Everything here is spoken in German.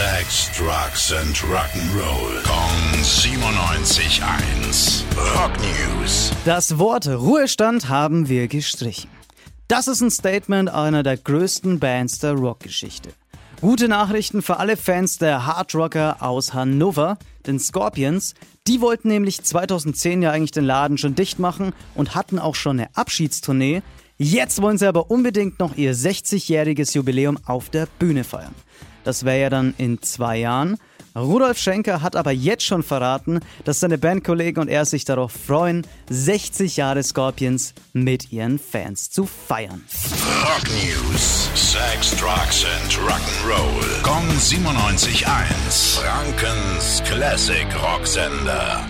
Sex, Drugs and Rock'n'Roll. Kong 97.1. Rock News. Das Wort Ruhestand haben wir gestrichen. Das ist ein Statement einer der größten Bands der Rockgeschichte. Gute Nachrichten für alle Fans der Hardrocker aus Hannover, den Scorpions. Die wollten nämlich 2010 ja eigentlich den Laden schon dicht machen und hatten auch schon eine Abschiedstournee. Jetzt wollen sie aber unbedingt noch ihr 60-jähriges Jubiläum auf der Bühne feiern. Das wäre ja dann in zwei Jahren. Rudolf Schenker hat aber jetzt schon verraten, dass seine Bandkollegen und er sich darauf freuen, 60 Jahre Scorpions mit ihren Fans zu feiern. Rock News. Sex, Drugs and Rock'n'Roll. Kong 97.1. Frankens Classic Rocksender.